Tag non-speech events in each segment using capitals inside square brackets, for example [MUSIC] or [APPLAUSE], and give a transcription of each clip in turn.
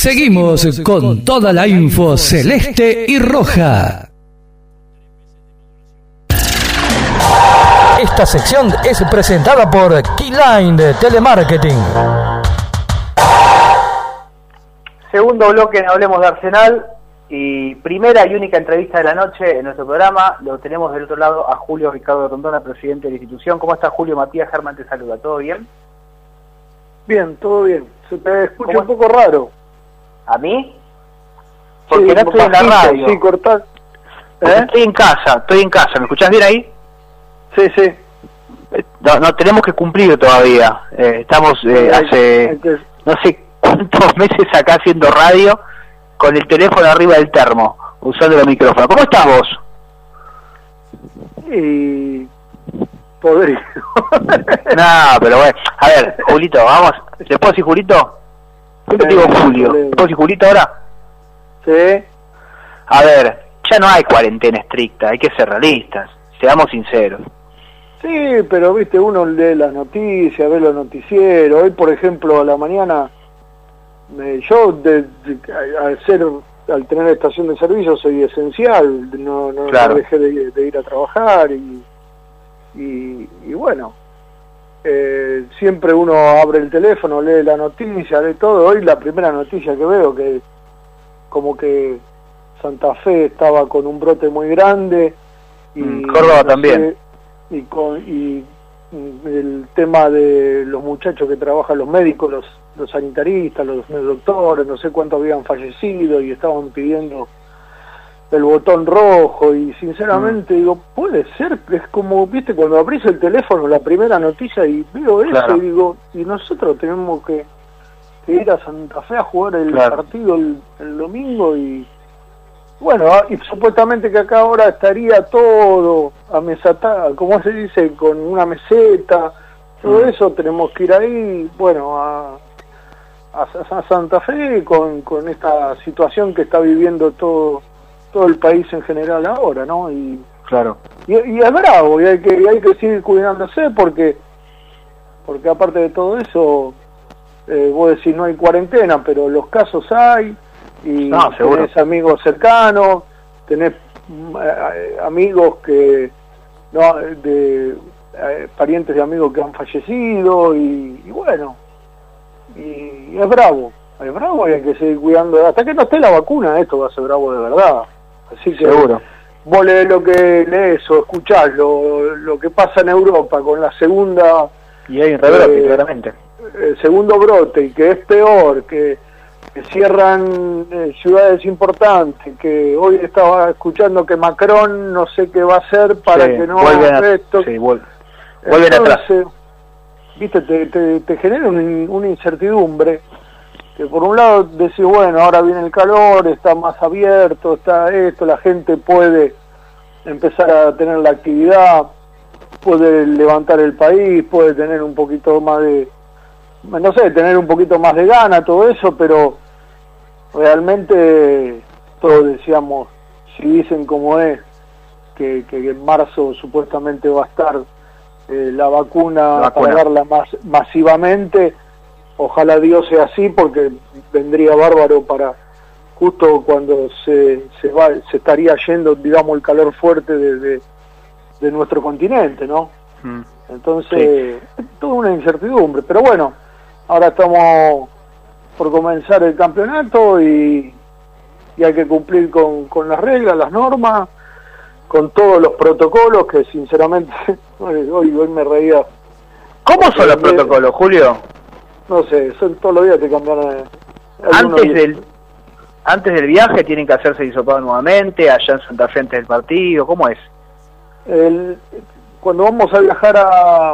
Seguimos con toda la info celeste y roja. Esta sección es presentada por Keyline de Telemarketing. Segundo bloque en Hablemos de Arsenal y primera y única entrevista de la noche en nuestro programa. Lo tenemos del otro lado a Julio Ricardo Rondona, presidente de la institución. ¿Cómo está Julio? Matías Germán te saluda. ¿Todo bien? Bien, todo bien. Se te escucha un poco raro. ¿A mí? Porque no estoy en la radio. Sí, cortar. ¿Eh? Estoy en casa, estoy en casa. ¿Me escuchás bien ahí? Sí, sí. Eh, no, tenemos que cumplir todavía. Eh, estamos hace no sé cuántos [LAUGHS] meses acá haciendo radio con el teléfono arriba del termo, usando el micrófono. ¿Cómo estás vos? Y podrido. [LAUGHS] no, pero bueno. A ver, Julito, vamos. ¿Le puedo decir Julito? Yo te digo Julio. ¿Le puedo decir Julito ahora? Sí. A ver, ya no hay cuarentena estricta, hay que ser realistas, seamos sinceros. Sí, pero viste, uno lee las noticias, ve los noticieros. Hoy, por ejemplo, a la mañana, yo de, al, ser, al tener estación de servicio soy esencial, no, no, dejé de, ir a trabajar y, y, bueno, eh, siempre uno abre el teléfono, lee la noticia, lee todo. Hoy la primera noticia que veo que como que Santa Fe estaba con un brote muy grande y mm, Córdoba también y, con, y el tema de los muchachos que trabajan, los médicos, los, los sanitaristas, los, doctores, no sé cuántos habían fallecido y estaban pidiendo el botón rojo y sinceramente mm. digo, puede ser, es como, viste, cuando abrís el teléfono la primera noticia y veo eso y digo, y nosotros tenemos que, ir a Santa Fe a jugar el partido el domingo y bueno, ah, y supuestamente que acá ahora estaría todo a mesata, como se dice, con una meseta, todo mm. eso tenemos que ir ahí, bueno, a, a, Santa Fe con, con esta situación que está viviendo todo todo el país en general ahora, ¿no? Y claro. Y, es bravo, y hay que hay que seguir cuidándose porque porque aparte de todo eso, eh, vos decís no hay cuarentena, pero los casos hay y no, tenés amigos cercanos, tenés eh, amigos que, no, de eh, parientes de amigos que han fallecido y, bueno, y, es bravo, es bravo y hay que seguir cuidando, hasta que no esté la vacuna esto va a ser bravo de verdad, así que seguro. vos lees lo que lees o escuchás lo, lo que pasa en Europa con la segunda... Y hay un rebrote, eh, claramente. El segundo brote y que es peor, que que cierran eh, ciudades importantes, que hoy estaba escuchando que Macron no sé qué va a hacer para que no haga esto. Sí, vuelven atrás. Viste, te, te, genera una incertidumbre, que por un lado decís, bueno, ahora viene el calor, está más abierto, está esto, la gente puede empezar a tener la actividad, puede levantar el país, puede tener un poquito más de no sé, tener un poquito más de gana, todo eso, pero realmente todos decíamos, si dicen como es, que, que en marzo supuestamente va a estar eh, la, vacuna para darla más, masivamente, ojalá Dios sea así porque vendría bárbaro para justo cuando se, se, va, se estaría yendo, digamos, el calor fuerte de, de, nuestro continente, ¿no? Mm. Entonces, es toda una incertidumbre, pero bueno, Ahora estamos por comenzar el campeonato y, hay que cumplir con, las reglas, las normas, con todos los protocolos que sinceramente [LAUGHS] hoy, hoy me reía. ¿Cómo son los protocolos, Julio? No sé, son todos los días te cambian. Eh, antes del antes del viaje tienen que hacerse disopado nuevamente, allá en Santa Fe antes del partido, ¿cómo es? El, cuando vamos a viajar a,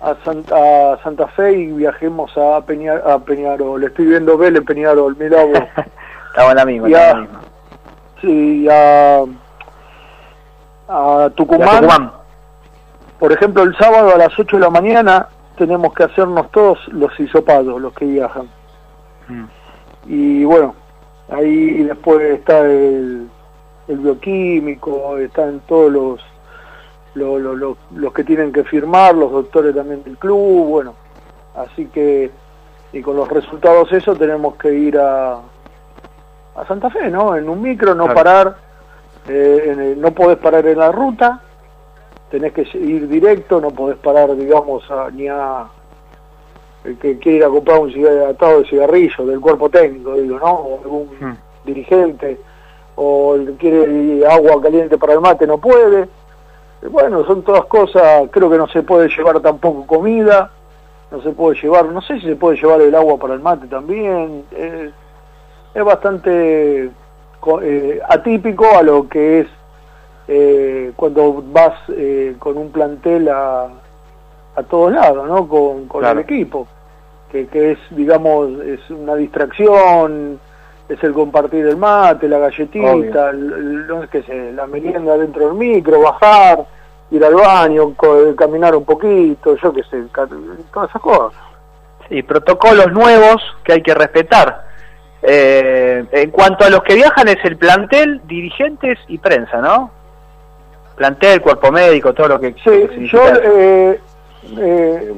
a Santa, Santa Fe y viajemos a, Peñar, a Peñarol. Estoy viendo Vélez, Peñarol, mirá vos. estaba la misma, estaba la misma. Sí, a, a Tucumán. Por ejemplo, el sábado a las 8 de la mañana tenemos que hacernos todos los hisopados, los que viajan. Mm. Y bueno, ahí después está el, el bioquímico, están todos los los que tienen que firmar, los doctores también del club, bueno, así que y con los resultados eso tenemos que ir a, a Santa Fe, ¿no? En un micro, no parar, eh, no podés parar en la ruta, tenés que ir directo, no podés parar, digamos, a, ni a el que quiere ir a comprar un atado de cigarrillo del cuerpo técnico, digo, ¿no? O algún hmm. dirigente, o el que quiere agua caliente para el mate no puede. Bueno, son todas cosas, creo que no se puede llevar tampoco comida, no se puede llevar, no sé si se puede llevar el agua para el mate también, es bastante eh, atípico a lo que es eh, cuando vas eh, con un plantel a, a todos lados, ¿no? Con, con el equipo, que, que es, digamos, es una distracción, es el compartir el mate, la galletita, el, que sé, la merienda dentro del micro, bajar, ir al baño, caminar un poquito, yo qué sé, todas esas cosas. Sí, protocolos nuevos que hay que respetar. Eh, en cuanto a los que viajan es el plantel, dirigentes y prensa, ¿no? Plantel, cuerpo médico, todo lo que... Sí, yo eh, eh,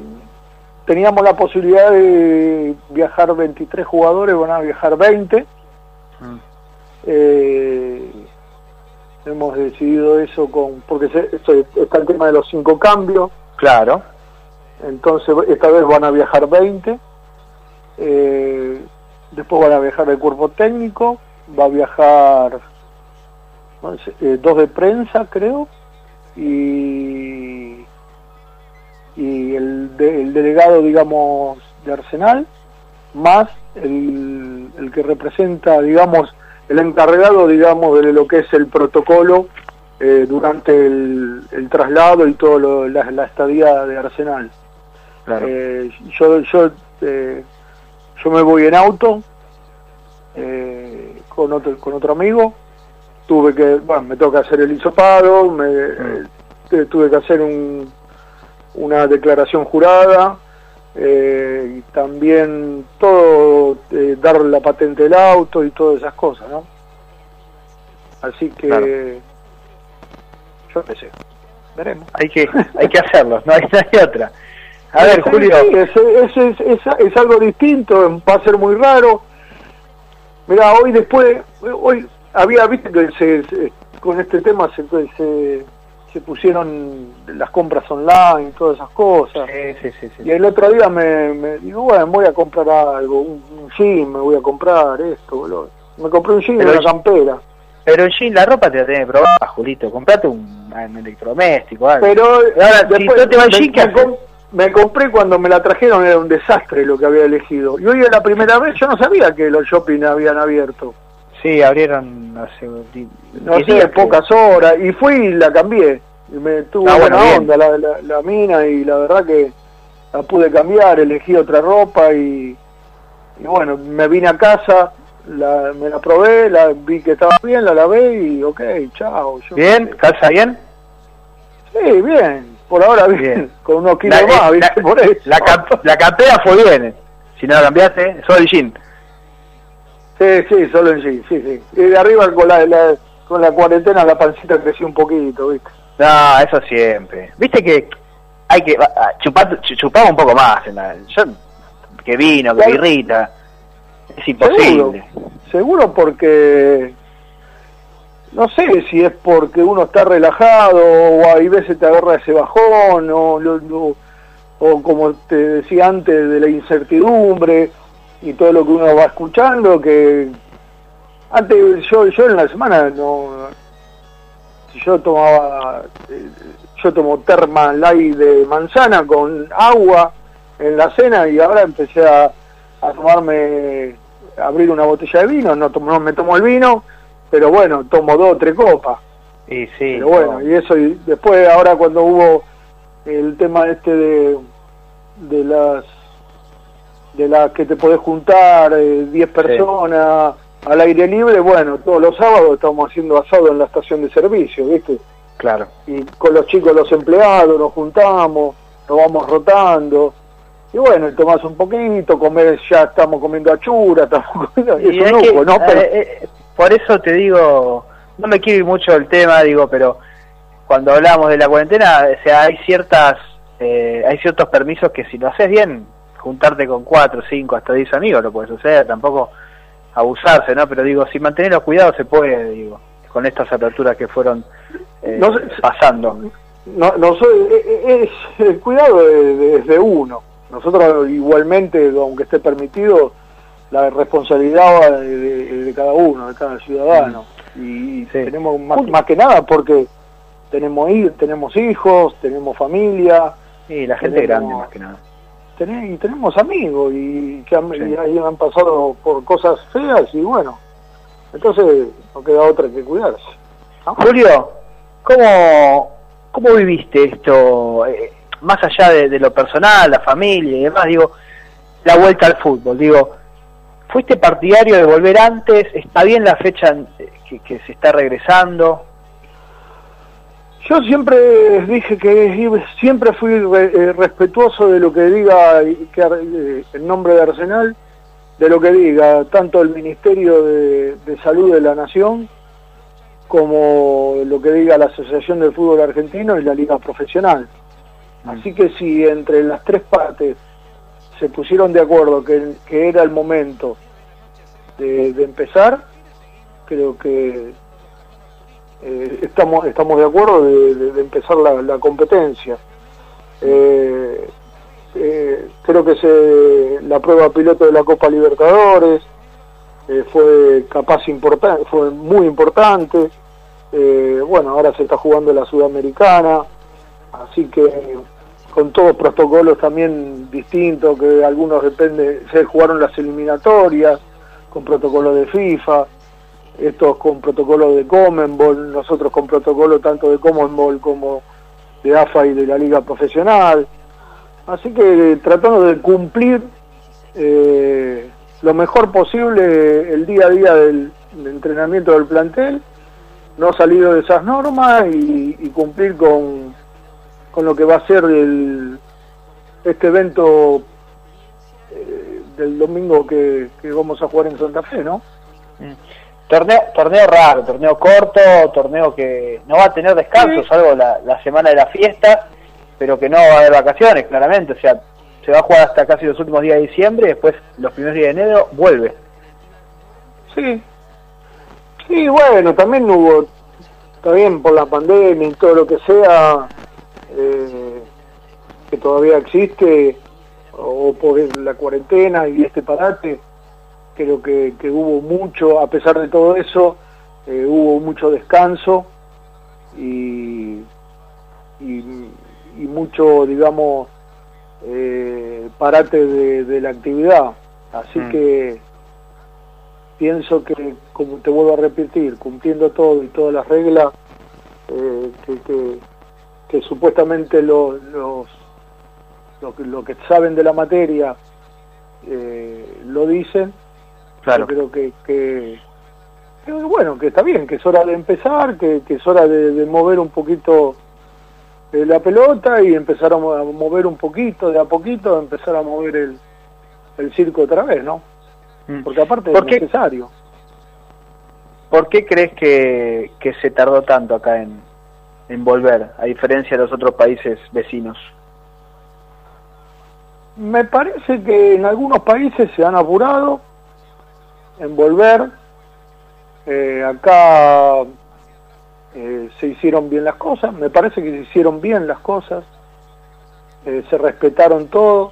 teníamos la posibilidad de viajar 23 jugadores, van a viajar 20 Mm. Eh, hemos decidido eso con porque está el tema de los cinco cambios. Claro. Entonces esta vez van a viajar 20. Eh, después van a viajar el cuerpo técnico. Va a viajar eh, dos de prensa, creo. Y, y el, el delegado, digamos, de Arsenal, más el, el que representa, digamos, el encargado, digamos, de lo que es el protocolo eh, durante el, el, traslado y todo lo, la, estadía de Arsenal. Eh, yo yo eh, yo me voy en auto con otro con otro amigo. Tuve que, bueno, me toca hacer el hisopado, me, mm. tuve que hacer un, una declaración jurada eh, y también todo, eh, dar la patente del auto y todas esas cosas, ¿no? Así que yo qué sé, veremos. Hay que, hay que hacerlo, no hay, otra. A ver, Julio. es, es, es, algo distinto, va a ser muy raro. Mira, hoy después, hoy había, visto que se, con este tema se, se se pusieron las compras online, todas esas cosas. Sí, sí, sí, y el otro día me, digo, bueno, voy a comprar algo, un, jean, me voy a comprar esto, boludo. Me compré un jean y una campera. Pero el jean, la ropa te la tenés que probar, Julito. Comprate un, electrodoméstico, algo. Pero ahora, después, si te va me, me, compré cuando me la trajeron, era un desastre lo que había elegido. Y hoy es la primera vez, yo no sabía que los shopping habían abierto. Sí, abrieron hace no sé, pocas horas y fui y la cambié. Y me tuvo ah, buena onda la, la, mina y la verdad que la pude cambiar, elegí otra ropa y, y bueno, me vine a casa, la, me la probé, la vi que estaba bien, la lavé y ok, chao. ¿Bien? ¿Calza bien? Sí, bien. Por ahora bien, [LAUGHS] con unos kilos más, ¿viste? Por eso. La, la campera fue bien, si no la cambiaste, solo el jean. Sí, sí, solo en sí, sí, sí. Y de arriba con la, con la cuarentena la pancita creció un poquito, ¿viste? No, eso siempre. Viste que hay que chupar, chupar un poco más. En la, yo, que vino, que irrita. Es imposible. Seguro, porque no sé si es porque uno está relajado o hay veces te agarra ese bajón o, o como te decía antes de la incertidumbre y todo lo que uno va escuchando, que antes yo, yo en la semana no, yo tomaba, eh, yo tomo terma light de manzana con agua en la cena y ahora empecé a, a tomarme, a abrir una botella de vino, no, tomo, no me tomo el vino, pero bueno, tomo dos o tres copas. Y sí. Pero bueno, y eso, y después ahora cuando hubo el tema este de, de las de las que te podés juntar, 10 eh, personas al aire libre, bueno, todos los sábados estamos haciendo asado en la estación de servicio, ¿viste? Claro. Y con los chicos, los empleados, nos juntamos, nos vamos rotando. Y bueno, tomás un poquito, comer, ya estamos comiendo achura, [LAUGHS] estamos comiendo, y es un ¿no? Eh, eh, por eso te digo, no me quiero ir mucho del tema, digo, pero cuando hablamos de la cuarentena, o sea, hay ciertas, hay ciertos permisos que si lo haces bien, juntarte con cuatro, cinco, hasta diez amigos lo puede suceder, tampoco abusarse, ¿no? Pero digo, si mantener los cuidados se puede, digo, con estas aperturas que fueron eh, pasando. No, no soy, e, e, es, el cuidado es de, uno. Nosotros igualmente, aunque esté permitido, la responsabilidad de, de, cada uno, de cada ciudadano. Mm. Y tenemos más, más, que nada porque tenemos tenemos hijos, tenemos familia. Y la gente grande más que nada. Y tenemos amigos y que han, han pasado por cosas feas y bueno, entonces no queda otra que cuidarse. Julio, ¿cómo, ¿cómo viviste esto? Eh, más allá de, lo personal, la familia y demás, digo, la vuelta al fútbol, digo, ¿fuiste partidario de volver antes? ¿Está bien la fecha que, se está regresando? Yo siempre dije que siempre fui eh, respetuoso de lo que diga que, eh, el nombre de Arsenal, de lo que diga tanto el Ministerio de Salud de la Nación como lo que diga la Asociación del Fútbol Argentino y la Liga Profesional. Mm. Así que si entre las tres partes se pusieron de acuerdo que, era el momento de, empezar, creo que eh, estamos, estamos de acuerdo de, empezar la, competencia. Eh, eh, creo que la prueba piloto de la Copa Libertadores, fue capaz importante, fue muy importante. Bueno, ahora se está jugando la Sudamericana, así que con todos protocolos también distintos, que algunos depende, se jugaron las eliminatorias con protocolo de FIFA, estos con protocolo de Comenbol, nosotros con protocolo tanto de Comenbol como de AFA y de la Liga Profesional. Así que tratando de cumplir eh, lo mejor posible el día a día del, entrenamiento del plantel, no salir de esas normas y, cumplir con, con, lo que va a ser el, este evento eh, del domingo que, vamos a jugar en Santa Fe, ¿no? Mm. Torneo, torneo raro, torneo corto, torneo que no va a tener descanso, salvo la, la semana de la fiesta, pero que no va a haber vacaciones, claramente. O sea, se va a jugar hasta casi los últimos días de diciembre y después los primeros días de enero vuelve. Sí, sí, bueno, también hubo, también por la pandemia y todo lo que sea, eh, que todavía existe, o por la cuarentena y este parate, creo que, que hubo mucho, a pesar de todo eso, eh, hubo mucho descanso y, y, y mucho, digamos, eh, parate de, la actividad. Así mm. que pienso que, como te vuelvo a repetir, cumpliendo todo y todas las reglas eh, que, que, supuestamente los, los, lo, que saben de la materia eh, lo dicen, claro. creo que, que, bueno, que está bien, que es hora de empezar, que, que es hora de mover un poquito eh, la pelota y empezar a mover un poquito, de a poquito, empezar a mover el, el circo otra vez, ¿no? Mm. Porque aparte es necesario. ¿Por qué crees que, que se tardó tanto acá en, en volver, a diferencia de los otros países vecinos? Me parece que en algunos países se han apurado en volver. Eh, acá eh, se hicieron bien las cosas, me parece que se hicieron bien las cosas, eh, se respetaron todo,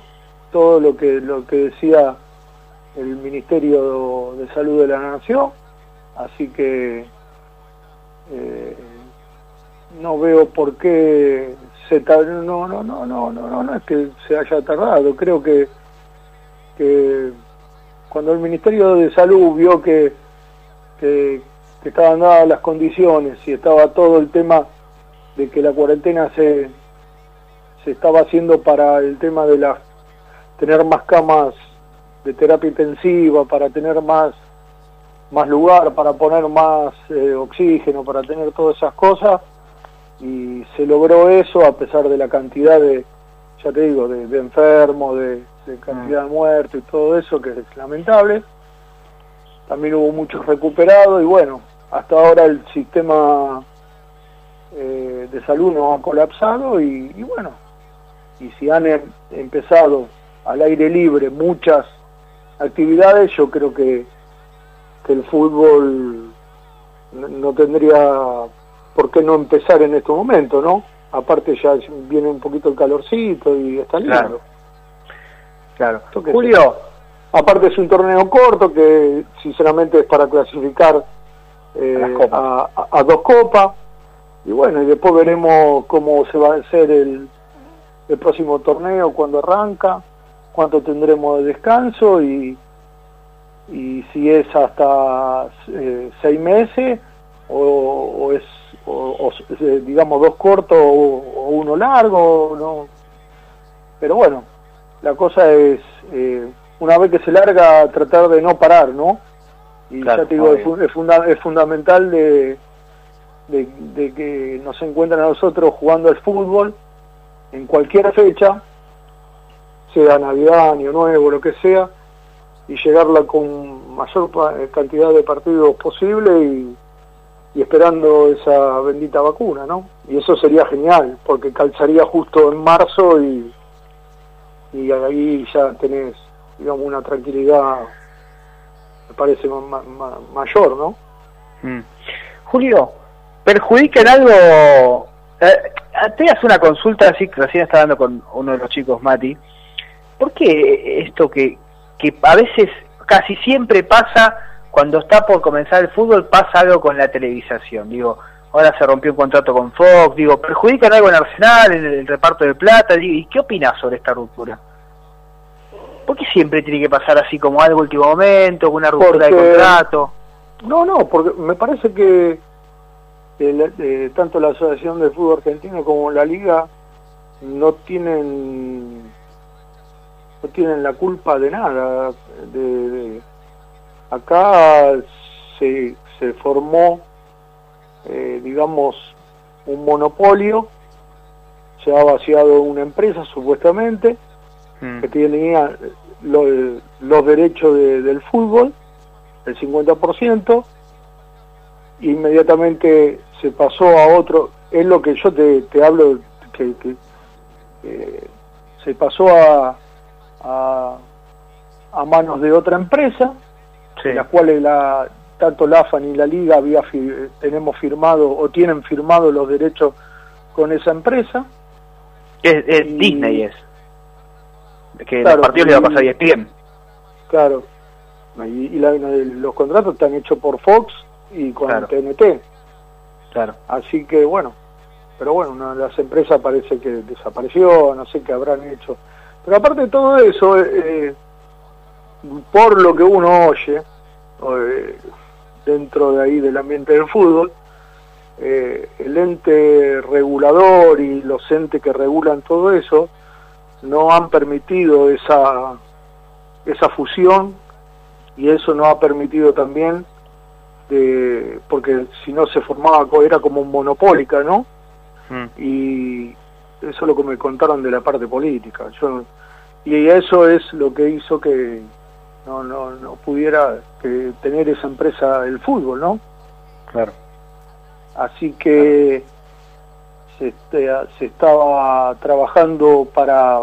todo lo que, lo que decía el Ministerio de Salud de la Nación, así que no veo por qué se no no no no no no no es que se haya tardado creo que que cuando el Ministerio de Salud vio que, que, estaban dadas las condiciones y estaba todo el tema de que la cuarentena se, se estaba haciendo para el tema de la tener más camas de terapia intensiva, para tener más más lugar, para poner más eh, oxígeno, para tener todas esas cosas y se logró eso a pesar de la cantidad de, ya te digo, de, enfermos, de, de, cantidad de muertos y todo eso que es lamentable. También hubo muchos recuperados y bueno, hasta ahora el sistema de salud no ha colapsado y, bueno, y si han em, empezado al aire libre muchas actividades, yo creo que, que el fútbol no tendría por qué no empezar en este momento, ¿no? Aparte ya viene un poquito el calorcito y está lindo. Julio. Aparte es un torneo corto que sinceramente es para clasificar eh, a, dos copas. Y bueno, y después veremos cómo se va a hacer el, el próximo torneo, cuando arranca, cuánto tendremos de descanso y, y si es hasta eh, seis meses o, es o, eh, digamos dos cortos o, uno largo no pero bueno la cosa es eh, una vez que se larga tratar de no parar no y ya te digo es, es, fundamental de, de, que nos encuentren a nosotros jugando al fútbol. En cualquier fecha sea navidad año nuevo lo que sea y llegarla con mayor cantidad de partidos posible y, esperando esa bendita vacuna, ¿no? Y eso sería genial, porque calzaría justo en marzo y, y ahí ya tenés, digamos, una tranquilidad, me parece, mayor, ¿no? Mm. Julio, ¿perjudica en algo? Eh, te hace una consulta, así que recién estaba hablando con uno de los chicos, Mati. ¿Por qué esto que, que a veces, casi siempre pasa, cuando está por comenzar el fútbol, pasa algo con la televisación. Digo, ahora se rompió un contrato con Fox, digo, ¿perjudican algo en Arsenal, en el reparto de plata? ¿Y qué opinas sobre esta ruptura? ¿Por qué siempre tiene que pasar así como algo último momento, una ruptura de contrato? No, no, porque me parece que eh, tanto la Asociación de Fútbol Argentino como la Liga no tienen no tienen la culpa de nada. De, acá se, se formó, eh, digamos, un monopolio, se ha vaciado una empresa supuestamente, hmm. que tenía los derechos del fútbol, el 50%, inmediatamente se pasó a otro, es lo que yo te, te hablo, que, que eh, se pasó a, a, a manos de otra empresa, en la cual la, tanto la AFA ni la Liga había tenemos firmado o tienen firmado los derechos con esa empresa. Es, Disney es. Que el partido le va a pasar ESPN. Claro. Y, los contratos están hechos por Fox y con TNT. Claro. Así que bueno, pero bueno, una de las empresas parece que desapareció, no sé qué habrán hecho. Pero aparte de todo eso, eh, por lo que uno oye, eh, dentro de ahí del ambiente del fútbol, eh, el ente regulador y los entes que regulan todo eso no han permitido esa, esa fusión y eso no ha permitido también de, porque si no se formaba era como un monopólica no mm. y eso es lo que me contaron de la parte política. Yo, y eso es lo que hizo que no, no, no pudiera que tener esa empresa el fútbol, ¿no? Claro. Así que se, este, se estaba trabajando para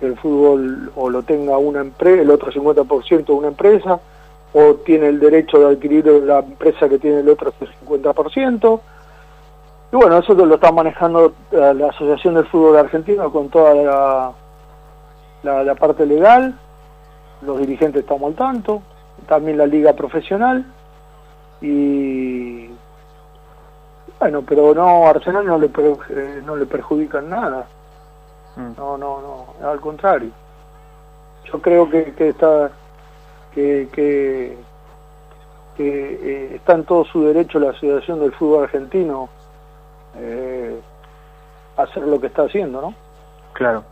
que el fútbol o lo tenga una empresa, el otro 50% una empresa, o tiene el derecho de adquirir la empresa que tiene el otro 50%, y bueno, eso lo está manejando eh, la Asociación del Fútbol Argentino con toda la, la, parte legal, los dirigentes estamos al tanto, también la liga profesional y bueno, pero no, Arsenal no le, eh, no le perjudican nada. Mm. No, no, no, al contrario. Yo creo que, que está que, que, eh, está en todo su derecho la Asociación del Fútbol Argentino eh, hacer lo que está haciendo, ¿no? Claro.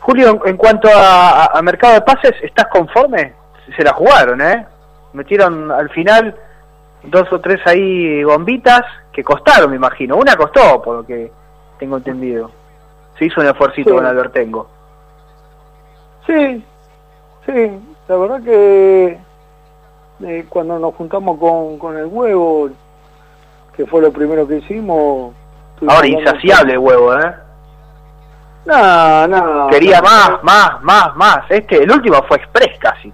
Julio, en cuanto a, mercado de pases, ¿estás conforme? Se la jugaron, ¿eh? Metieron al final dos o tres ahí bombitas que costaron, me imagino. Una costó, por lo que tengo entendido. Se hizo un esfuerzo con Albertengo. Sí, sí. La verdad que eh, cuando nos juntamos con, con el huevo, que fue lo primero que hicimos, Ahora, insaciable huevo, ¿eh? No, no. Quería más, más, más, más. Este, el último fue express casi.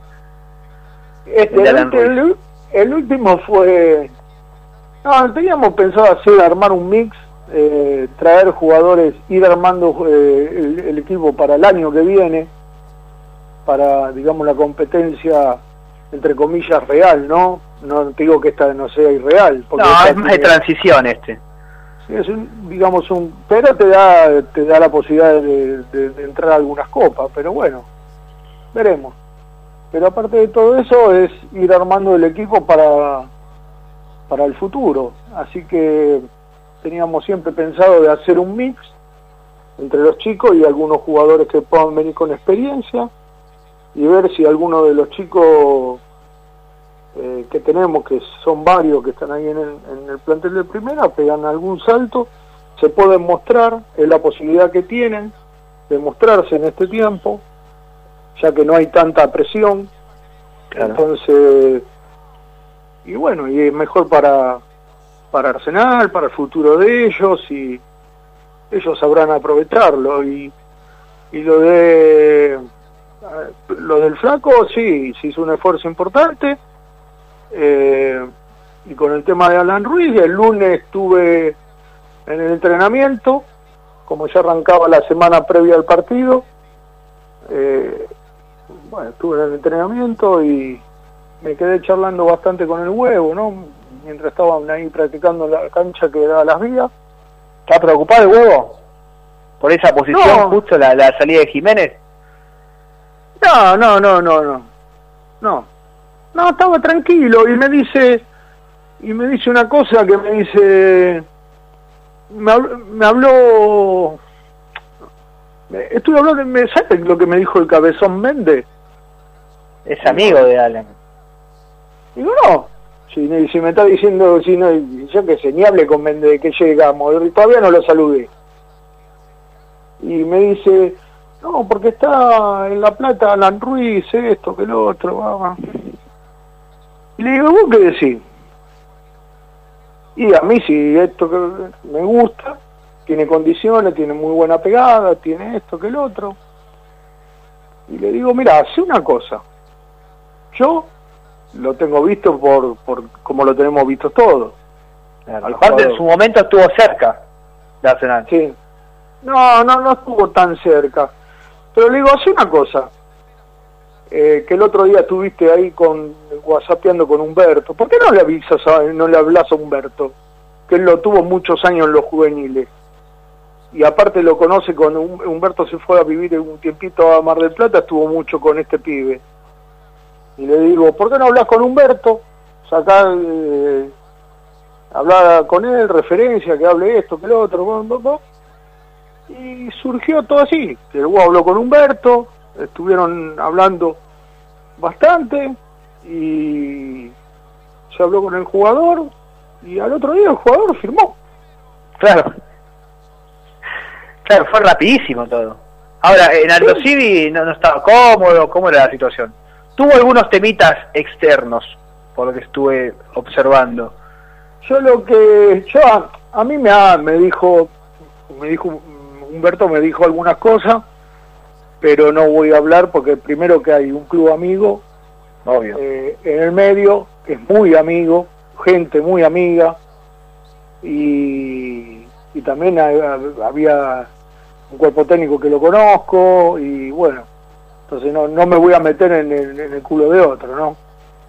Este, el, el, último fue... No, teníamos pensado hacer, armar un mix, eh, traer jugadores, ir armando eh, el, equipo para el año que viene, para, digamos, la competencia, entre comillas, real, ¿no? No te digo que esta no sea irreal. Porque no, es más de transición este. Es un, digamos, un... Pero te da, te da la posibilidad de, de entrar a algunas copas, pero bueno, veremos. Pero aparte de todo eso es ir armando el equipo para, para el futuro. Así que teníamos siempre pensado de hacer un mix entre los chicos y algunos jugadores que puedan venir con experiencia y ver si alguno de los chicos eh, que tenemos, que son varios que están ahí en el, en el plantel de primera, pegan algún salto, se pueden mostrar, es la posibilidad que tienen de mostrarse en este tiempo ya que no hay tanta presión. Entonces, y bueno, y es mejor para, para Arsenal, para el futuro de ellos, y ellos sabrán aprovecharlo. Y, y lo de lo del flaco, sí, se hizo un esfuerzo importante. Eh, y con el tema de Alan Ruiz, el lunes estuve en el entrenamiento, como ya arrancaba la semana previa al partido. Eh, bueno, estuve en el entrenamiento y me quedé charlando bastante con el huevo, ¿no? Mientras estaban ahí practicando la cancha que da las vías. ¿Está preocupado el huevo? ¿Por esa posición justo la, la salida de Jiménez? No, no, no, no, no. No. No, estaba tranquilo y me dice y me dice una cosa que me dice me habló, me habló estuve hablando me ¿sabes lo que me dijo el cabezón Méndez? Es amigo de Alan. Digo, no. Si, si me está diciendo, si no, yo que sé, ni hable con Méndez que llegamos, todavía no lo saludé. Y me dice, no, porque está en La Plata Alan Ruiz, esto, que lo otro, va. Y le digo, ¿vos qué decís? Y a mí si esto que me gusta, tiene condiciones, tiene muy buena pegada, tiene esto que el otro. Y le digo, mira, hace una cosa. Yo lo tengo visto por, por como lo tenemos visto todos. Aparte en su momento estuvo cerca de Arsenal. Sí. No, no, no estuvo tan cerca. Pero le digo, hace una cosa. Eh, que el otro día estuviste ahí con whatsappeando con Humberto. ¿Por qué no le avisas, no le hablas a Humberto? Que él lo tuvo muchos años en los juveniles. Y aparte lo conoce con Humberto se fue a vivir un tiempito a Mar del Plata, estuvo mucho con este pibe y le digo, ¿por qué no hablas con Humberto? Sacar, eh, hablar con él, referencia, que hable esto, que lo otro, y surgió todo así, que luego habló con Humberto, estuvieron hablando bastante y se habló con el jugador y al otro día el jugador firmó. Claro. Claro, fue rapidísimo todo. Ahora, en Aldo Civi no, no estaba cómodo, ¿cómo era la situación? tuvo algunos temitas externos, por lo que estuve observando. Yo lo que, yo a, mí me, me dijo, me dijo, Humberto me dijo algunas cosas, pero no voy a hablar porque primero que hay un club amigo, Obvio. Eh, en el medio, que es muy amigo, gente muy amiga, y, y también había un cuerpo técnico que lo conozco, y bueno, entonces no, no me voy a meter en el, culo de otro, ¿no?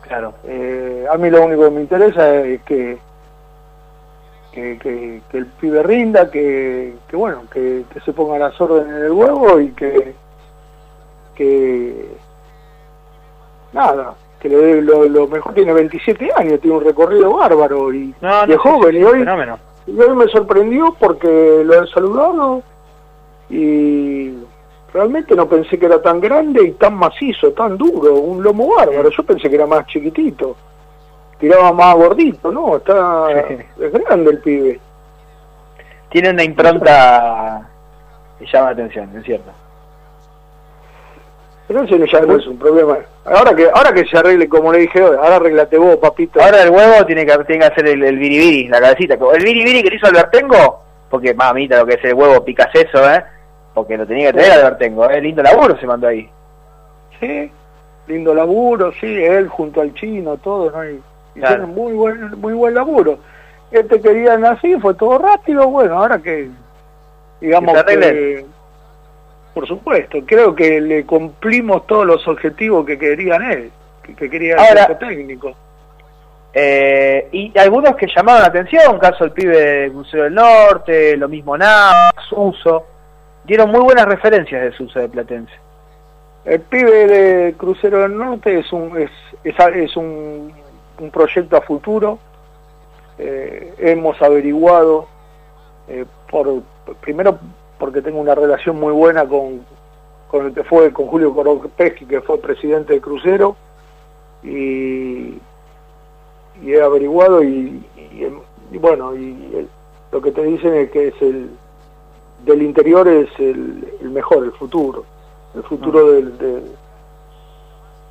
Claro. Eh, a mí lo único que me interesa es que, que, el pibe rinda, que, que bueno, que, se ponga las órdenes en el huevo y que, que nada, que le lo, mejor tiene 27 años, tiene un recorrido bárbaro y, es joven y hoy, y hoy me sorprendió porque lo he saludado y realmente no pensé que era tan grande y tan macizo, tan duro, un lomo bárbaro. Yo pensé que era más chiquitito, tiraba más gordito, ¿no? Está es grande el pibe. Tiene una impronta que llama la atención, es cierto. Pero ese ya no es un problema. Ahora que ahora que se arregle, como le dije ahora arreglate vos, papito. Ahora el huevo tiene que, tiene que hacer el, el biribiri, la cabecita. El biribiri que le hizo Albertengo, porque mamita lo que es el huevo picaseso, ¿eh? porque lo tenía que tener Albertengo, tengo, ¿eh? lindo laburo se mandó ahí. Sí, lindo laburo, sí, él junto al chino, todo, ¿no? Y, hicieron muy buen, muy buen laburo. Este querían así, fue todo rápido, bueno, ahora que, digamos que, por supuesto, creo que le cumplimos todos los objetivos que querían él, que, quería el técnico. Eh, y algunos que llamaron la atención, caso el pibe de Museo del Norte, lo mismo Navas, Suso, dieron muy buenas referencias de Suso de Platense. El pibe de Crucero del Norte es un, es, es, un, un, proyecto a futuro. Eh, hemos averiguado, eh, por primero porque tengo una relación muy buena con, con el que fue, con Julio Coropeschi, que fue presidente de Crucero, y, y he averiguado y, bueno, y lo que te dicen es que es el del interior es el, el mejor, el futuro el futuro ah. del,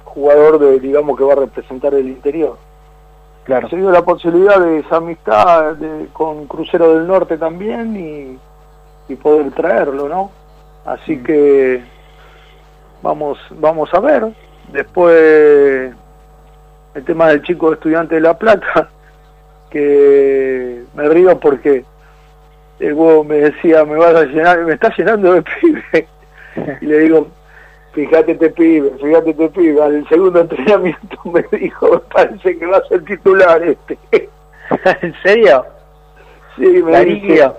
jugador de digamos que va a representar el interior. Claro. Se dio la posibilidad de esa amistad con Crucero del Norte también y, y poder traerlo, ¿no? Así mm. que vamos vamos a ver. Después el tema del chico estudiante de La Plata, [LAUGHS] que me río porque el huevo me decía, me vas a llenar, me está llenando de [LAUGHS] pibe. y le digo, fíjate este pibe, fíjate este pibe, al segundo entrenamiento [LAUGHS] me dijo, parece que va a ser titular este. ¿En serio? Sí, me dice,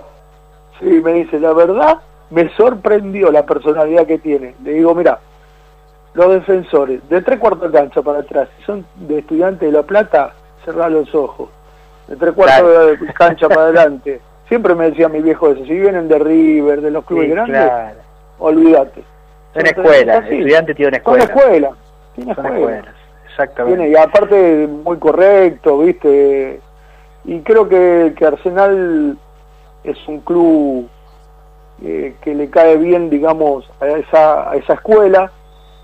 sí, me dice, la verdad, me sorprendió la personalidad que tiene. Le digo, mira, los defensores, de tres cuartos de cancha para atrás, si son de estudiantes de La Plata, cerrar los ojos. De tres cuartos de cancha para adelante. Siempre me decía mi viejo eso, si vienen de River, de los clubes grandes, olvídate. Tiene escuela, el estudiante tiene una escuela. Tiene escuela, tiene escuela. exactamente. y aparte muy correcto, ¿viste? Y creo que, que Arsenal es un club eh, que le cae bien, digamos, a esa, a esa escuela.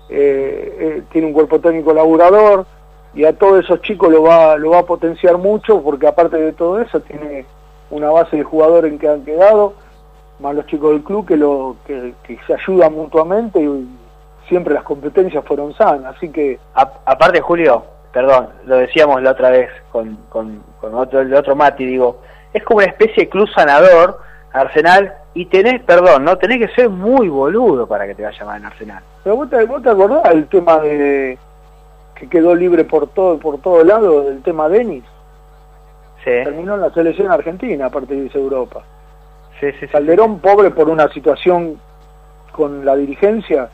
Eh, eh, tiene un cuerpo técnico laburador y a todos esos chicos lo va, lo va a potenciar mucho porque aparte de todo eso tiene una base de jugadores en que han quedado más los chicos del club que lo que, se ayudan mutuamente y siempre las competencias fueron sanas, así que... aparte Julio, perdón, lo decíamos la otra vez con, con, otro, el otro Mati, digo, es como una especie de club sanador, Arsenal, y tenés, perdón, no tenés que ser muy boludo para que te vaya mal en Arsenal. Pero vos te, vos te acordás del tema de que quedó libre por todo por todo lado, del tema Denis. Sí. Terminó en la selección argentina a partir de Europa. Calderón, pobre por una situación con la dirigencia,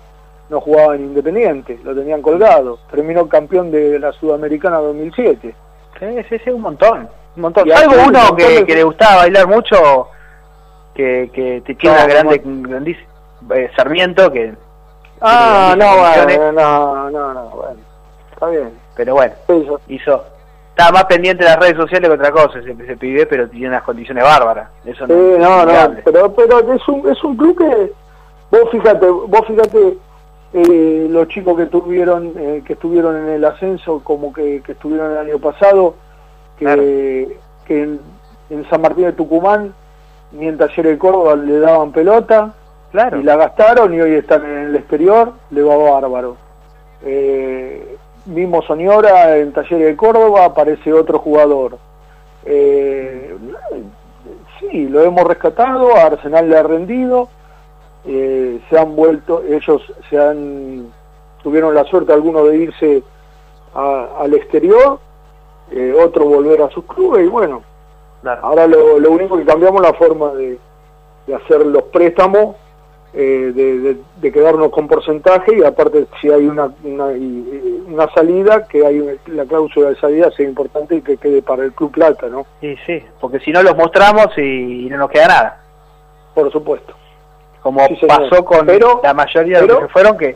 no jugaba en Independiente, lo tenían colgado. Terminó campeón de la Sudamericana 2007. Sí, sí, sí, un montón. Un montón. Y algo uno que, le gustaba bailar mucho, que, que te tiene una grande, grandísima, eh, Sarmiento, que... Ah, no, bueno, no, no, no, bueno, está bien. Pero bueno, hizo estaba más pendiente de las redes sociales que otra cosa ese, ese pibe, pero tiene unas condiciones bárbaras. Eso no, no, no, pero, pero es un, es un club que, vos fíjate, vos fíjate eh, los chicos que tuvieron, eh, que estuvieron en el ascenso, como que, que estuvieron el año pasado, que, que en, San Martín de Tucumán, ni en Taller de Córdoba le daban pelota, claro. y la gastaron y hoy están en el exterior, le va bárbaro. Eh, Vimos Soñora en Taller de Córdoba, aparece otro jugador. Eh, sí, lo hemos rescatado, a Arsenal le ha rendido, eh, se han vuelto, ellos se han, tuvieron la suerte algunos de irse al exterior, eh, otro volver a sus clubes y bueno, ahora lo, único que cambiamos la forma de, de hacer los préstamos eh, de, quedarnos con porcentaje y aparte si hay una, una, salida, que hay la cláusula de salida sea importante y que quede para el Club Plata, ¿no? Sí, sí, porque si no los mostramos y, no nos queda nada. Por supuesto. Como pasó con la mayoría de los que fueron que...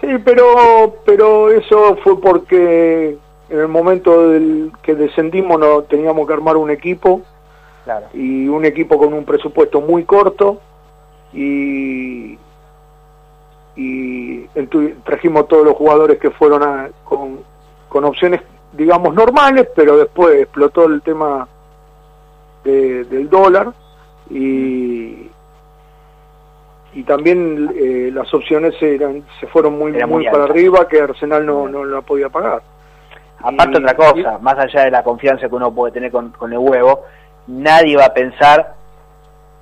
Sí, pero, pero eso fue porque en el momento del que descendimos no teníamos que armar un equipo y un equipo con un presupuesto muy corto y, y trajimos todos los jugadores que fueron con, con opciones, digamos, normales, pero después explotó el tema del dólar y, y también eh, las opciones eran se fueron muy Era muy, muy para arriba que Arsenal no, no la podía pagar. Aparte otra cosa, más allá de la confianza que uno puede tener con, con el huevo, nadie va a pensar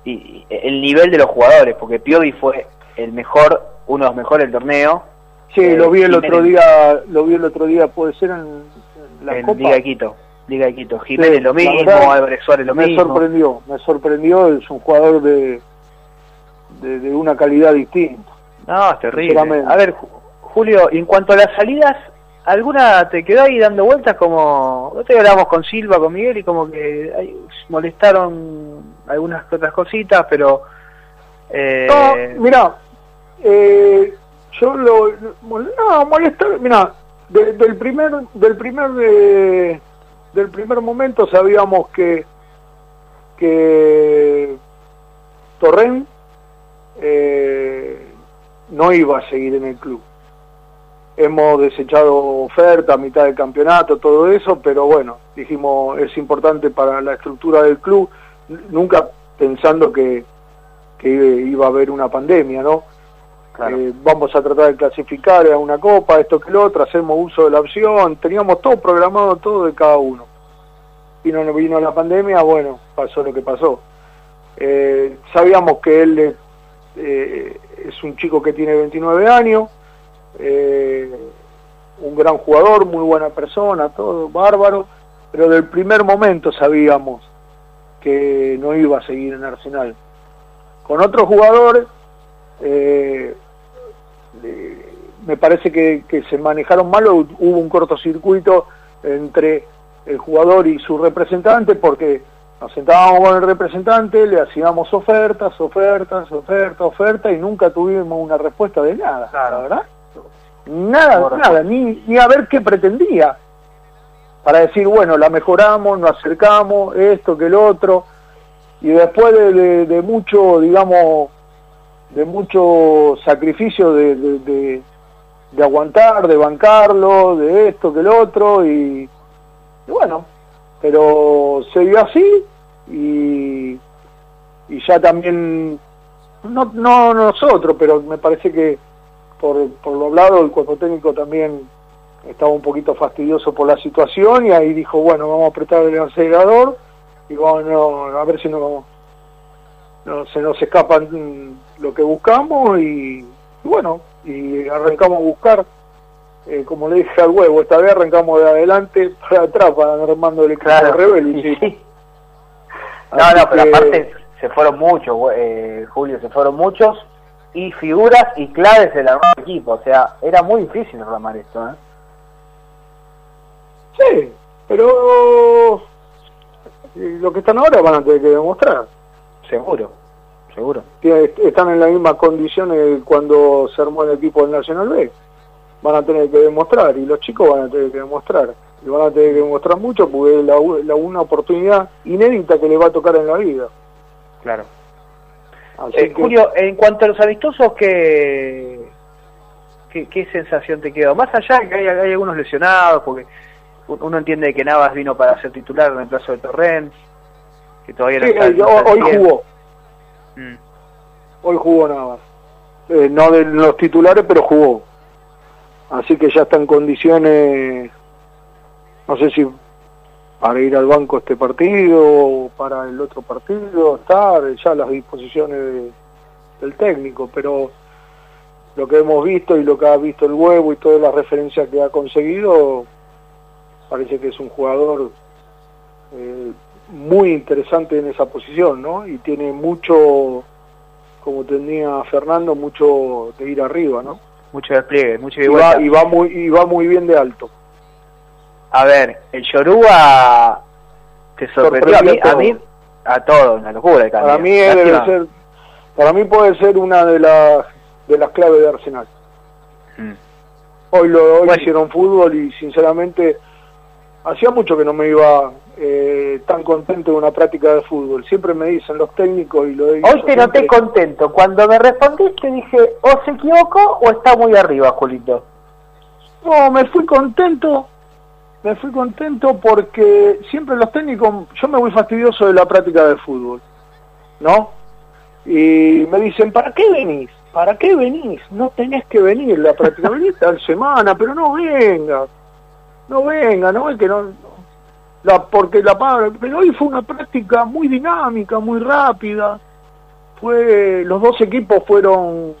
y, el nivel de los jugadores, porque Piovi fue el mejor, uno de los mejores del torneo Sí, Eh, lo vi el Jiménez. otro día, lo vi el otro día, puede ser en, en la en Copa. Liga de Quito. Liga de Quito. Jiménez Sí, lo mismo, verdad, Álvarez Suárez lo me mismo. sorprendió, me sorprendió, es un jugador de, de, de una calidad distinta. No, es terrible. A ver, Ju- Julio, en cuanto a las salidas, ¿alguna te quedó ahí dando vueltas como... Nosotros hablamos con Silva, con Miguel y como que molestaron algunas otras cositas, pero... Eh, No, mira, eh, yo lo, no, molestar, mira, de- del primer, del primer, de- del primer momento sabíamos que, que Torren eh, no iba a seguir en el club. Hemos desechado oferta a mitad del campeonato, todo eso, pero bueno, dijimos es importante para la estructura del club, nunca pensando que, que iba a haber una pandemia, ¿no? claro. Eh, vamos a tratar de clasificar a una copa, esto que lo otro, hacemos uso de la opción, teníamos todo programado, todo de cada uno. Vino, vino la pandemia, bueno, pasó lo que pasó. Eh, sabíamos que él eh, es un chico que tiene 29 años, eh, un gran jugador, muy buena persona, todo bárbaro, pero del primer momento sabíamos que no iba a seguir en Arsenal. Con otros jugadores, eh, eh, me parece que, que se manejaron mal, hubo un cortocircuito entre el jugador y su representante, porque nos sentábamos con el representante, le hacíamos ofertas, ofertas, ofertas, ofertas, y nunca tuvimos una respuesta de nada, Claro. la verdad. Nada, nada, ni, ni a ver qué pretendía. Para decir, bueno, la mejoramos, nos acercamos, esto, que el otro, y después de, de- de mucho, digamos, de mucho sacrificio de, de, aguantar, de bancarlo, de esto, que el otro, y, y bueno, pero se dio así, y, y ya también, no, no nosotros, pero me parece que por, por lo hablado el cuerpo técnico también estaba un poquito fastidioso por la situación y ahí dijo, bueno, vamos a apretar el acelerador y vamos no, a ver si no, no se nos escapa mm, lo que buscamos y, y bueno, y arrancamos a buscar, eh, como le dije al huevo, esta vez arrancamos de adelante para atrás para armando el Claro, rebelde. sí, sí. [LAUGHS] No, no, pero que- aparte se fueron muchos, eh, Julio, se fueron muchos y figuras y claves del armado equipo. O sea, era muy difícil armar esto, ¿eh? Sí, pero eh, lo que están ahora van a tener que demostrar. Seguro, seguro. Están en las mismas condiciones que cuando se armó el equipo del Nacional B. Van a tener que demostrar y los chicos van a tener que demostrar. Y van a tener que demostrar mucho porque es la, una oportunidad inédita que le va a tocar en la vida. Claro. Así Eh, que- Julio, en cuanto a los amistosos, ¿qué, qué, qué sensación te quedó? Más allá de que hay, hay algunos lesionados, porque uno entiende que Navas vino para ser titular en el plazo de Torrent, que todavía no está, no está hoy jugó, Mm. hoy jugó nada más. Eh, no de los titulares, pero jugó. Así que ya está en condiciones, no sé si para ir al banco este partido para el otro partido, estar ya a las disposiciones de- del técnico, pero lo que hemos visto y lo que ha visto el huevo y todas las referencias que ha conseguido, parece que es un jugador eh, muy interesante en esa posición, ¿no? Y tiene mucho, como tenía Fernando, mucho de ir arriba, ¿no? Mucho despliegue, mucho de Y va, y va muy y va muy bien de alto. A ver, el Yoruba te sorprendió a mí, a mí, a todos, una locura el. Para mí debe ser, para mí puede ser una de las de las claves de Arsenal. Mm. Hoy lo hoy Bueno. hicieron fútbol y sinceramente hacía mucho que no me iba eh, tan contento de una práctica de fútbol. Siempre me dicen los técnicos y lo Hoy te noté contento. Cuando me respondiste dije, o se equivocó o está muy arriba, Julito. No, me fui contento, me fui contento porque siempre los técnicos, yo me voy fastidioso de la práctica del fútbol, ¿no? Y me dicen, ¿para qué venís? ¿Para qué venís? No tenés que venir, la práctica [LAUGHS] venís tal semana, pero no venga. No venga, no es que no... La, porque la pero hoy fue una práctica muy dinámica, muy rápida. Fue los dos equipos fueron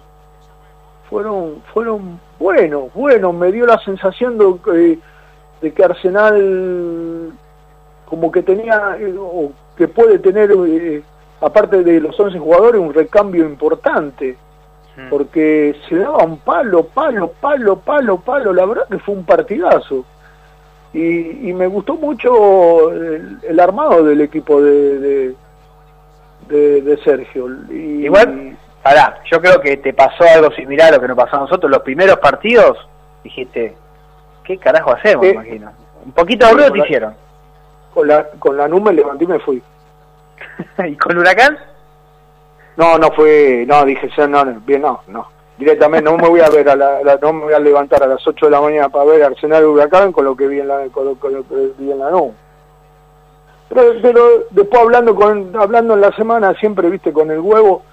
fueron fueron buenos, buenos, me dio la sensación de que, de que Arsenal como que tenía eh, o que puede tener eh, aparte de los 11 jugadores, un recambio importante, hmm. porque se daban palo, palo, palo, palo, palo, la verdad que fue un partidazo. Y, me gustó mucho el, armado del equipo de, de, Sergio. Y, Igual, pará, yo creo que te pasó algo similar a lo que nos pasó a nosotros. Los primeros partidos dijiste, ¿qué carajo hacemos? Eh, imagino. Un poquito de ruido te hicieron. Con la, con la nube levanté y me fui. [LAUGHS] ¿Y con Huracán? No, no fue, no, dije, no, no, bien, no, no. Directamente no me voy a ver, a la, no me voy a levantar a las 8 de la mañana para ver Arsenal Huracán con lo que vi en la, con lo, que vi en la no. Pero, pero después hablando con hablando en la semana siempre viste con el huevo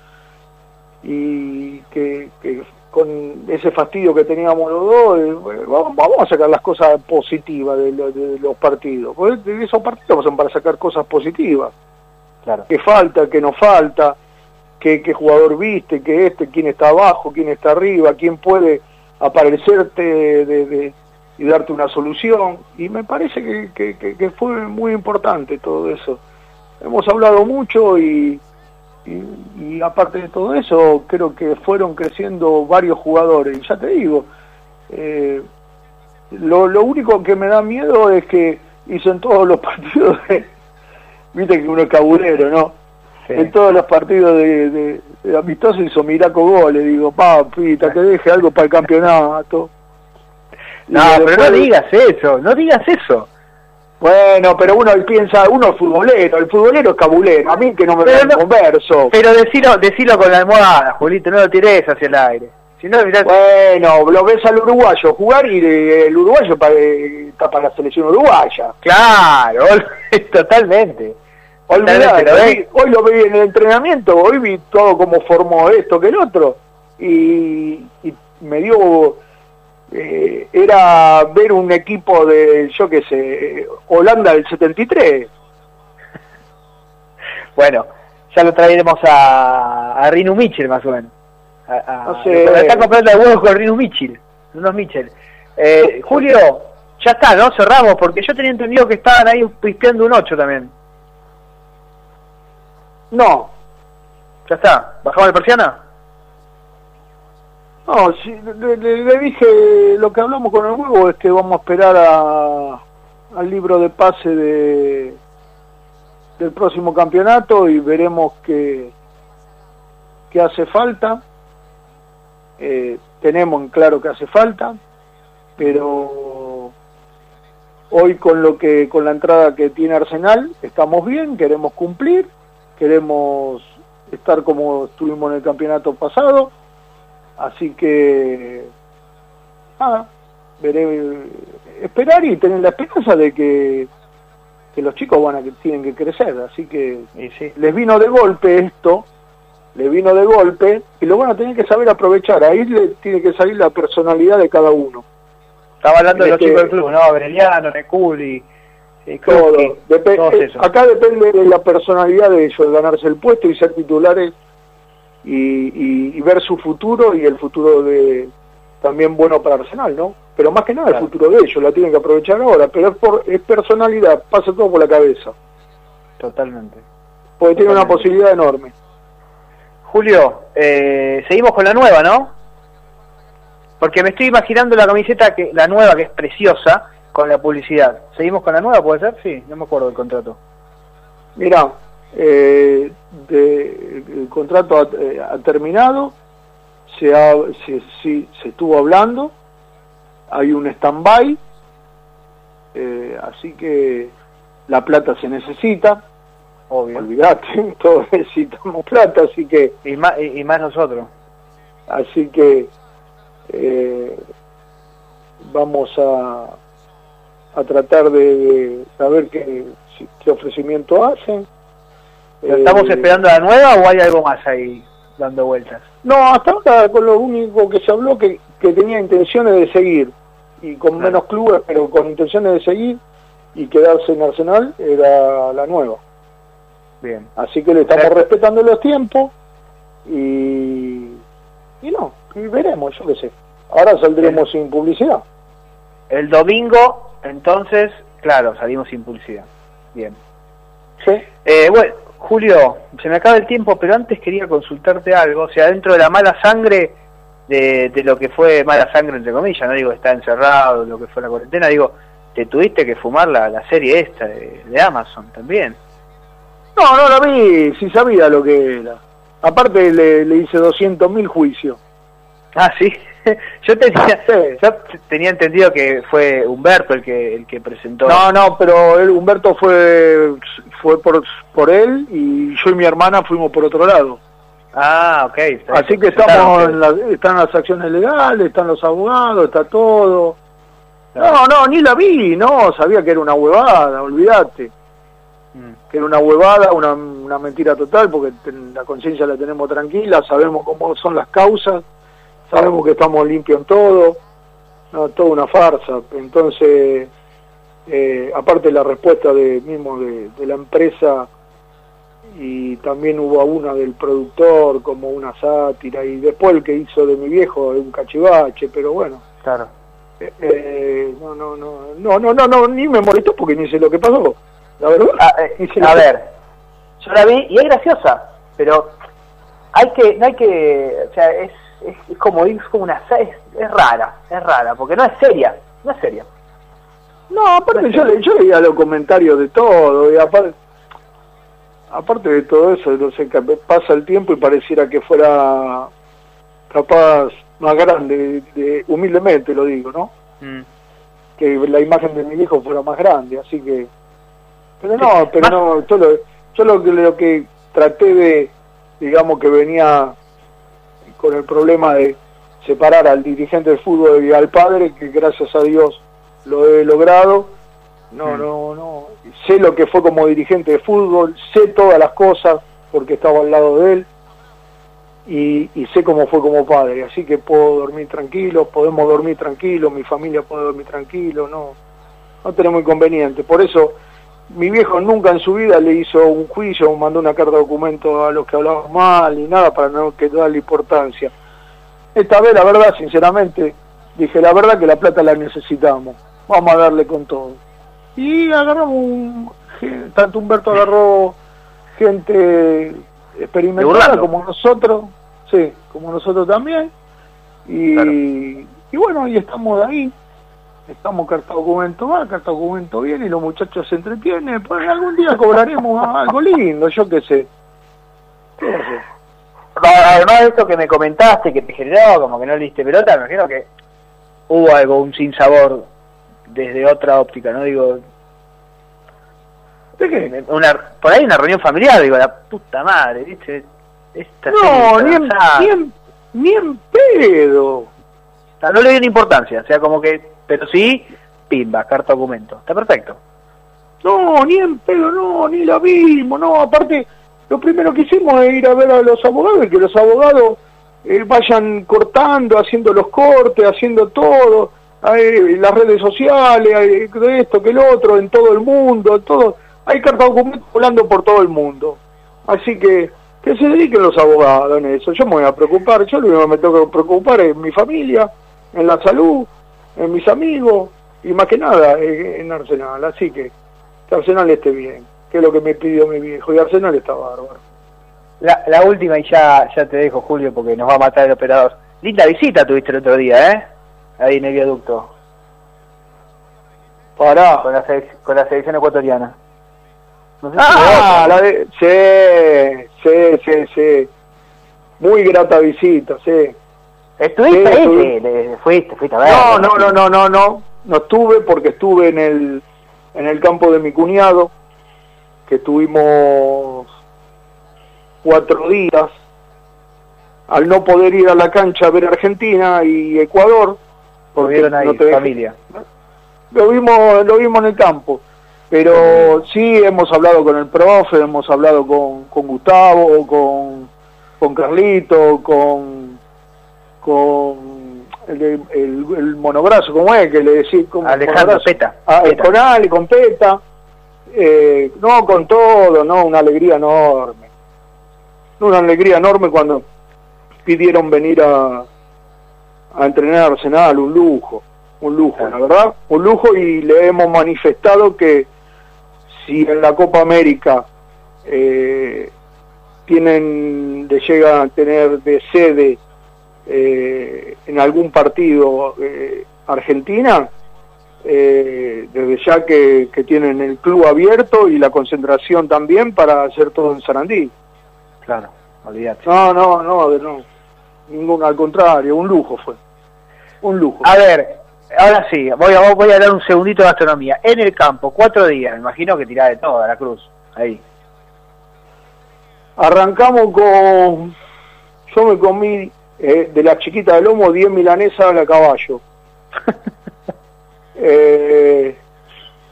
y que, con ese fastidio que teníamos los dos eh, vamos, a sacar las cosas positivas de, de los partidos porque esos partidos son para sacar cosas positivas Claro. ¿Qué falta, qué no falta? ¿Qué, ¿Qué jugador viste? ¿Qué este? ¿Quién está abajo? ¿Quién está arriba? ¿Quién puede aparecerte de, y darte una solución? Y me parece que, que, fue muy importante todo eso. Hemos hablado mucho y, y, aparte de todo eso, creo que fueron creciendo varios jugadores. Y ya te digo, eh, lo, lo único que me da miedo es que hizo en todos los [LAUGHS] partidos viste que uno es cabulero, ¿no? En todos los partidos de, de, de hizo miraco goles, digo, papita, que deje algo para el campeonato. No, pero no digas eso, no digas eso. Bueno, pero uno piensa, uno es futbolero, el futbolero es cabulero, a mí que no me pero converso. Pero decilo, decilo con la almohada, Julito, no lo tires hacia el aire. Si no, Bueno, lo ves al uruguayo jugar y el uruguayo está para la selección uruguaya. Claro, [LAUGHS] totalmente. Olvidate, hoy, lo vi en el entrenamiento, hoy vi todo como formó esto que el otro. Y, me dio... Eh, era ver un equipo de, yo qué sé, Holanda del 73. [LAUGHS] Bueno, ya lo traeremos a, a Rinu Mitchell más o menos a, está comprando el huevo con Rino Mitchell, unos Mitchell. Eh, [LAUGHS] Julio, ya está, ¿no? Cerramos, porque yo tenía entendido que estaban ahí pispeando un 8 también. No. ¿Ya está? ¿Bajamos de persiana? No, sí, le, dije, lo que hablamos con el huevo es que vamos a esperar al libro de pase de del próximo campeonato y veremos qué, qué hace falta. Eh, tenemos en claro que hace falta, pero hoy con lo que con la entrada que tiene Arsenal estamos bien, queremos cumplir, queremos estar como estuvimos en el campeonato pasado, así que nada, veré, esperar y tener la esperanza de que, que los chicos van a que tienen que crecer, así que les vino de golpe esto le vino de golpe y lo van a tener que saber aprovechar. Ahí le tiene que salir la personalidad de cada uno. Estaba hablando de los este, chicos del club, ¿no? Breliano, Neculi, eh, todo. Eh, acá depende de la personalidad de ellos, ganarse el puesto y ser titulares y, ver su futuro y el futuro de también bueno para Arsenal, ¿no? Pero más que nada el futuro de ellos, la tienen que aprovechar ahora, pero es, por, es personalidad, pasa todo por la cabeza. Totalmente. Porque tiene una posibilidad enorme. Julio, eh, seguimos con la nueva, ¿no? Porque me estoy imaginando la camiseta, que la nueva, que es preciosa, con la publicidad. ¿Seguimos con la nueva, puede ser? Sí, no me acuerdo del contrato. Mira, eh, el contrato ha, eh, terminado, se, ha, se, se estuvo hablando, hay un stand-by, eh, así que la plata se necesita, Obvio. Olvídate, [LAUGHS] todos necesitamos plata, así que... Y más, y, más nosotros. Así que eh, vamos a, a tratar de, saber qué, qué ofrecimiento hacen ¿Estamos Eh, esperando la nueva o hay algo más ahí dando vueltas? No, hasta ahora con lo único que se habló que, que tenía intenciones de seguir, y con menos clubes, pero con intenciones de seguir y quedarse en Arsenal, era la nueva. Bien. Así que le estamos respetando los tiempos y, y no, y veremos, yo qué sé. Ahora saldremos sin publicidad. El domingo, entonces, claro, salimos sin publicidad. Bien. ¿sí? Eh, bueno, Julio, se me acaba el tiempo, pero antes quería consultarte algo. O sea, dentro de la mala sangre, de, de lo que fue mala sangre, entre comillas, no digo está encerrado, lo que fue la cuarentena, digo, te tuviste que fumar la, la serie esta de, de Amazon también. No, no la vi, si sabía lo que era. Aparte le, le hice 200.000 juicios. Ah, sí. [LAUGHS] yo tenía, [LAUGHS] Sí. yo tenía entendido que fue Humberto el que el que presentó. No, no, pero él, Humberto fue fue por, por él y yo y mi hermana fuimos por otro lado. Ah, ok. está Así que estamos en la- están las acciones legales, están los abogados, está todo. No, no, ni la vi, no, sabía que era una huevada, olvídate. Mm. Que era una huevada, una, una mentira total, porque ten- la conciencia la tenemos tranquila, sabemos cómo son las causas, sabemos que estamos limpios en todo, no, toda una farsa. Entonces, eh, aparte la respuesta de mismo de, de la empresa y también hubo una del productor como una sátira y después el que hizo de mi viejo un cachivache, pero bueno. Claro. Eh, eh, no, no, no, no, no, no, no, ni me molestó porque ni sé lo que pasó, la verdad. Ah, eh, a ver, yo la vi y es graciosa, pero hay que, no hay que, o sea, es, es, es como es como una, es, es rara, es rara, porque no es seria, no es seria. No, aparte yo, le- yo leía los comentarios de todo, y aparte, aparte de todo eso, no sé, que pasa el tiempo y pareciera que fuera capaz más grande, de- humildemente lo digo, ¿no? Mm. Que la imagen de mi hijo fuera más grande, así que... Pero no, pero no, yo, lo, yo lo, que, lo que traté de, digamos que venía con el problema de separar al dirigente del fútbol y al padre, que gracias a Dios lo he logrado. No, Mm. no, no. Sé lo que fue como dirigente de fútbol, sé todas las cosas porque estaba al lado de él y, y sé cómo fue como padre. Así que puedo dormir tranquilo, podemos dormir tranquilo, mi familia puede dormir tranquilo, no, no tenemos inconveniente. Por eso mi viejo nunca en su vida le hizo un juicio, mandó una carta de documento a los que hablaban mal ni nada para no que darle importancia. Esta vez, la verdad, sinceramente, dije la verdad que la plata la necesitamos. Vamos a darle con todo. Y agarramos un, tanto Humberto agarró gente experimentada como nosotros, sí, como nosotros también. Y, Claro. y bueno, y estamos ahí. Estamos carta documento va, carta documento viene y los muchachos se entretienen. Pues algún día cobraremos [LAUGHS] algo lindo, yo qué sé. ¿Qué hacer? Además de esto que me comentaste, que te generó como que no le diste pelota, me imagino que hubo algo, un sinsabor desde otra óptica, ¿no? Digo, ¿De qué? una, por ahí una reunión familiar, digo, la puta madre, ¿viste? Esta No, ni en, ni, en, ni en pedo. No, no le dio ni importancia, o sea, como que, pero sí, pimba, carta documento, está perfecto. No, ni en pedo, no, ni la vimos, no. Aparte, lo primero que hicimos es ir a ver a los abogados y que los abogados eh, vayan cortando, haciendo los cortes, haciendo todo, eh, las redes sociales, de esto, que el otro, en todo el mundo, todo. Hay carta documento volando por todo el mundo. Así que que se dediquen los abogados en eso. Yo me voy a preocupar, yo lo único que me tengo que preocupar es mi familia, en la salud, en mis amigos y más que nada eh, en Arsenal. Así que que Arsenal esté bien, que es lo que me pidió mi viejo, y Arsenal está bárbaro. La, la última y ya, ya te dejo, Julio, porque nos va a matar el operador. Linda visita tuviste el otro día, ¿eh? Ahí en el viaducto, Pará. con la, con la selección ecuatoriana. No sé si Ah, vos- la de... Sí, sí, sí, sí. Muy grata visita, sí. ¿Estuviste Sí, ahí? Sí, fuiste, fuiste a ver. No, no, no, no, no, no. No estuve porque estuve en el, en el campo de mi cuñado, que tuvimos cuatro días. Al no poder ir a la cancha a ver Argentina y Ecuador, Porque ahí, no te familia. lo vimos lo vimos en el campo Pero sí hemos hablado con el profe, hemos hablado con, con Gustavo, con, con Carlito, con, con el, el, monograzo, como es que le decía? Alejandro Peta. Ah, eh, Con Ale, con Peta. Eh, no, con todo, no, una alegría enorme. Una alegría enorme cuando pidieron venir a, a entrenar Arsenal, un lujo, un lujo, la verdad, un lujo y le hemos manifestado que si en la Copa América eh, tienen, de llega a tener de sede eh, en algún partido eh, Argentina, desde ya que, tienen el club abierto y la concentración también para hacer todo en Sarandí. Claro, olvídate. No, no, no, no, ningún, al contrario, un lujo fue, un lujo. A ver, ahora sí, voy a, voy a dar un segundito de astronomía. En el campo, cuatro días, me imagino que tirá de toda la cruz, ahí. Arrancamos con, yo me comí eh, de la chiquita de lomo 10 milanesas a la caballo. [LAUGHS] eh,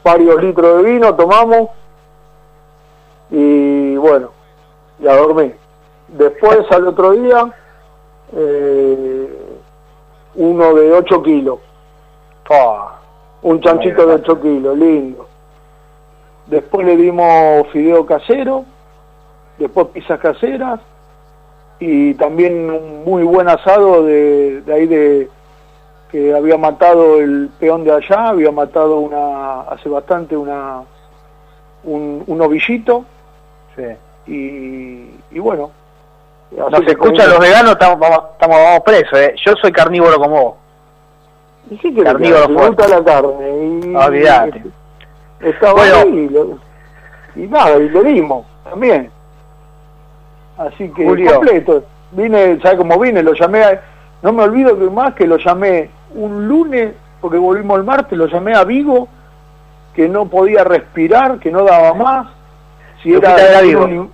varios litros de vino tomamos y bueno, ya dormí. Después al otro día, eh, uno de 8 kilos un chanchito de 8 kilos, lindo. Después le dimos fideo casero, después pizzas caseras y también un muy buen asado de, ahí de que había matado el peón de allá, había matado una hace bastante una un, un ovillito y, y bueno. No se escuchan los veganos, estamos, estamos, vamos presos. ¿eh? Yo soy carnívoro como vos. ¿Y Carnívoro le gusta la carne. Y, Olvídate. Estaba bueno. ahí y, y, nada, y le dimos también. Así que completo. Vine, ¿sabe cómo vine? Lo llamé, a, no me olvido que más que lo llamé un lunes, porque volvimos el martes, lo llamé a Vigo, que no podía respirar, que no daba más. Si era Vigo.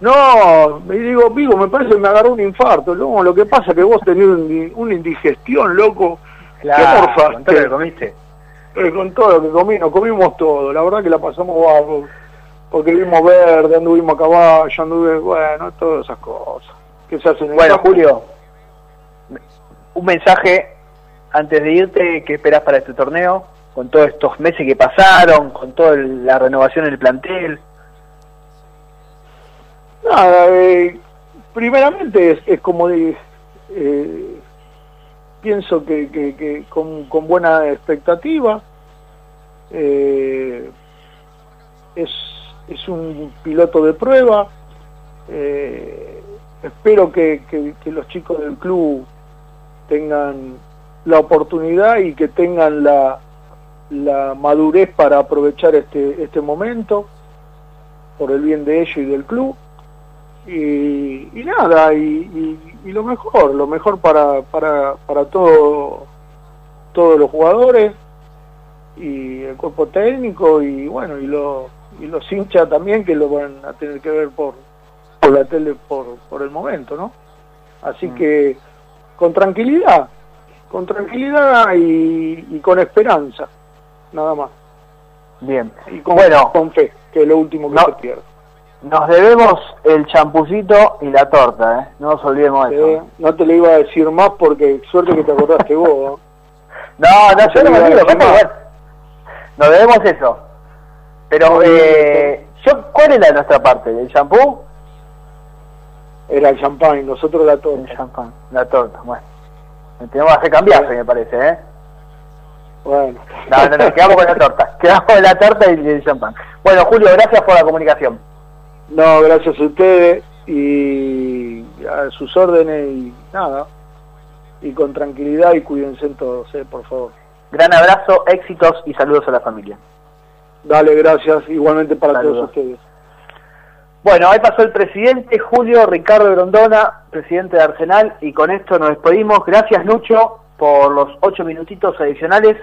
no, me digo, Vigo, me parece que me agarró un infarto. No, lo que pasa es que vos tenés una indigestión, loco, Claro, con todo lo que comiste. Eh, con todo lo que comí, nos comimos todo. La verdad que la pasamos barro. Porque vimos verde, anduvimos a caballo, anduvimos, bueno, todas esas cosas que se hacen Bueno, Julio, un mensaje antes de irte, ¿qué esperás para este torneo? Con todos estos meses que pasaron, con toda la renovación en el plantel. Nada, eh, primeramente es, es como de, eh, pienso que, que, con, con, buena expectativa. Eh, es, es un piloto de prueba. Eh, espero que, los chicos del club tengan la oportunidad y que tengan la, la madurez para aprovechar este, este momento por el bien de ellos y del club y, y nada, y, y, lo mejor, lo mejor para, para, para todo, todos los jugadores y el cuerpo técnico y bueno, y, lo, y los hinchas también que lo van a tener que ver por, por la tele por, por el momento, ¿no? Así mm. que con tranquilidad, con tranquilidad y, y con esperanza, nada más. Bien. Y con, bueno, con fe, que es lo último que se pierde. Nos debemos el champucito y la torta, ¿eh? No nos olvidemos de eso. No te lo iba a decir más porque suerte que te acordaste vos. [LAUGHS] no, no, yo no me olvido. Nos debemos eso. Pero, eh, yo, ¿cuál es la de nuestra parte? ¿El champú? Era el champán y nosotros la torta. El champán, la torta, bueno. Tenemos que hacer cambiarse, me parece, ¿eh? Bueno. No, no, no, quedamos con la torta. [LAUGHS] Quedamos con la torta y el champán. Bueno, Julio, gracias por la comunicación. No, gracias a ustedes y a sus órdenes y nada. Y con tranquilidad y cuídense todos, eh, por favor. Gran abrazo, éxitos y saludos a la familia. Dale, gracias, igualmente para todos ustedes. Bueno, ahí pasó el presidente Julio Ricardo Grondona, presidente de Arsenal, y con esto nos despedimos. Gracias, Lucho, por los ocho minutitos adicionales.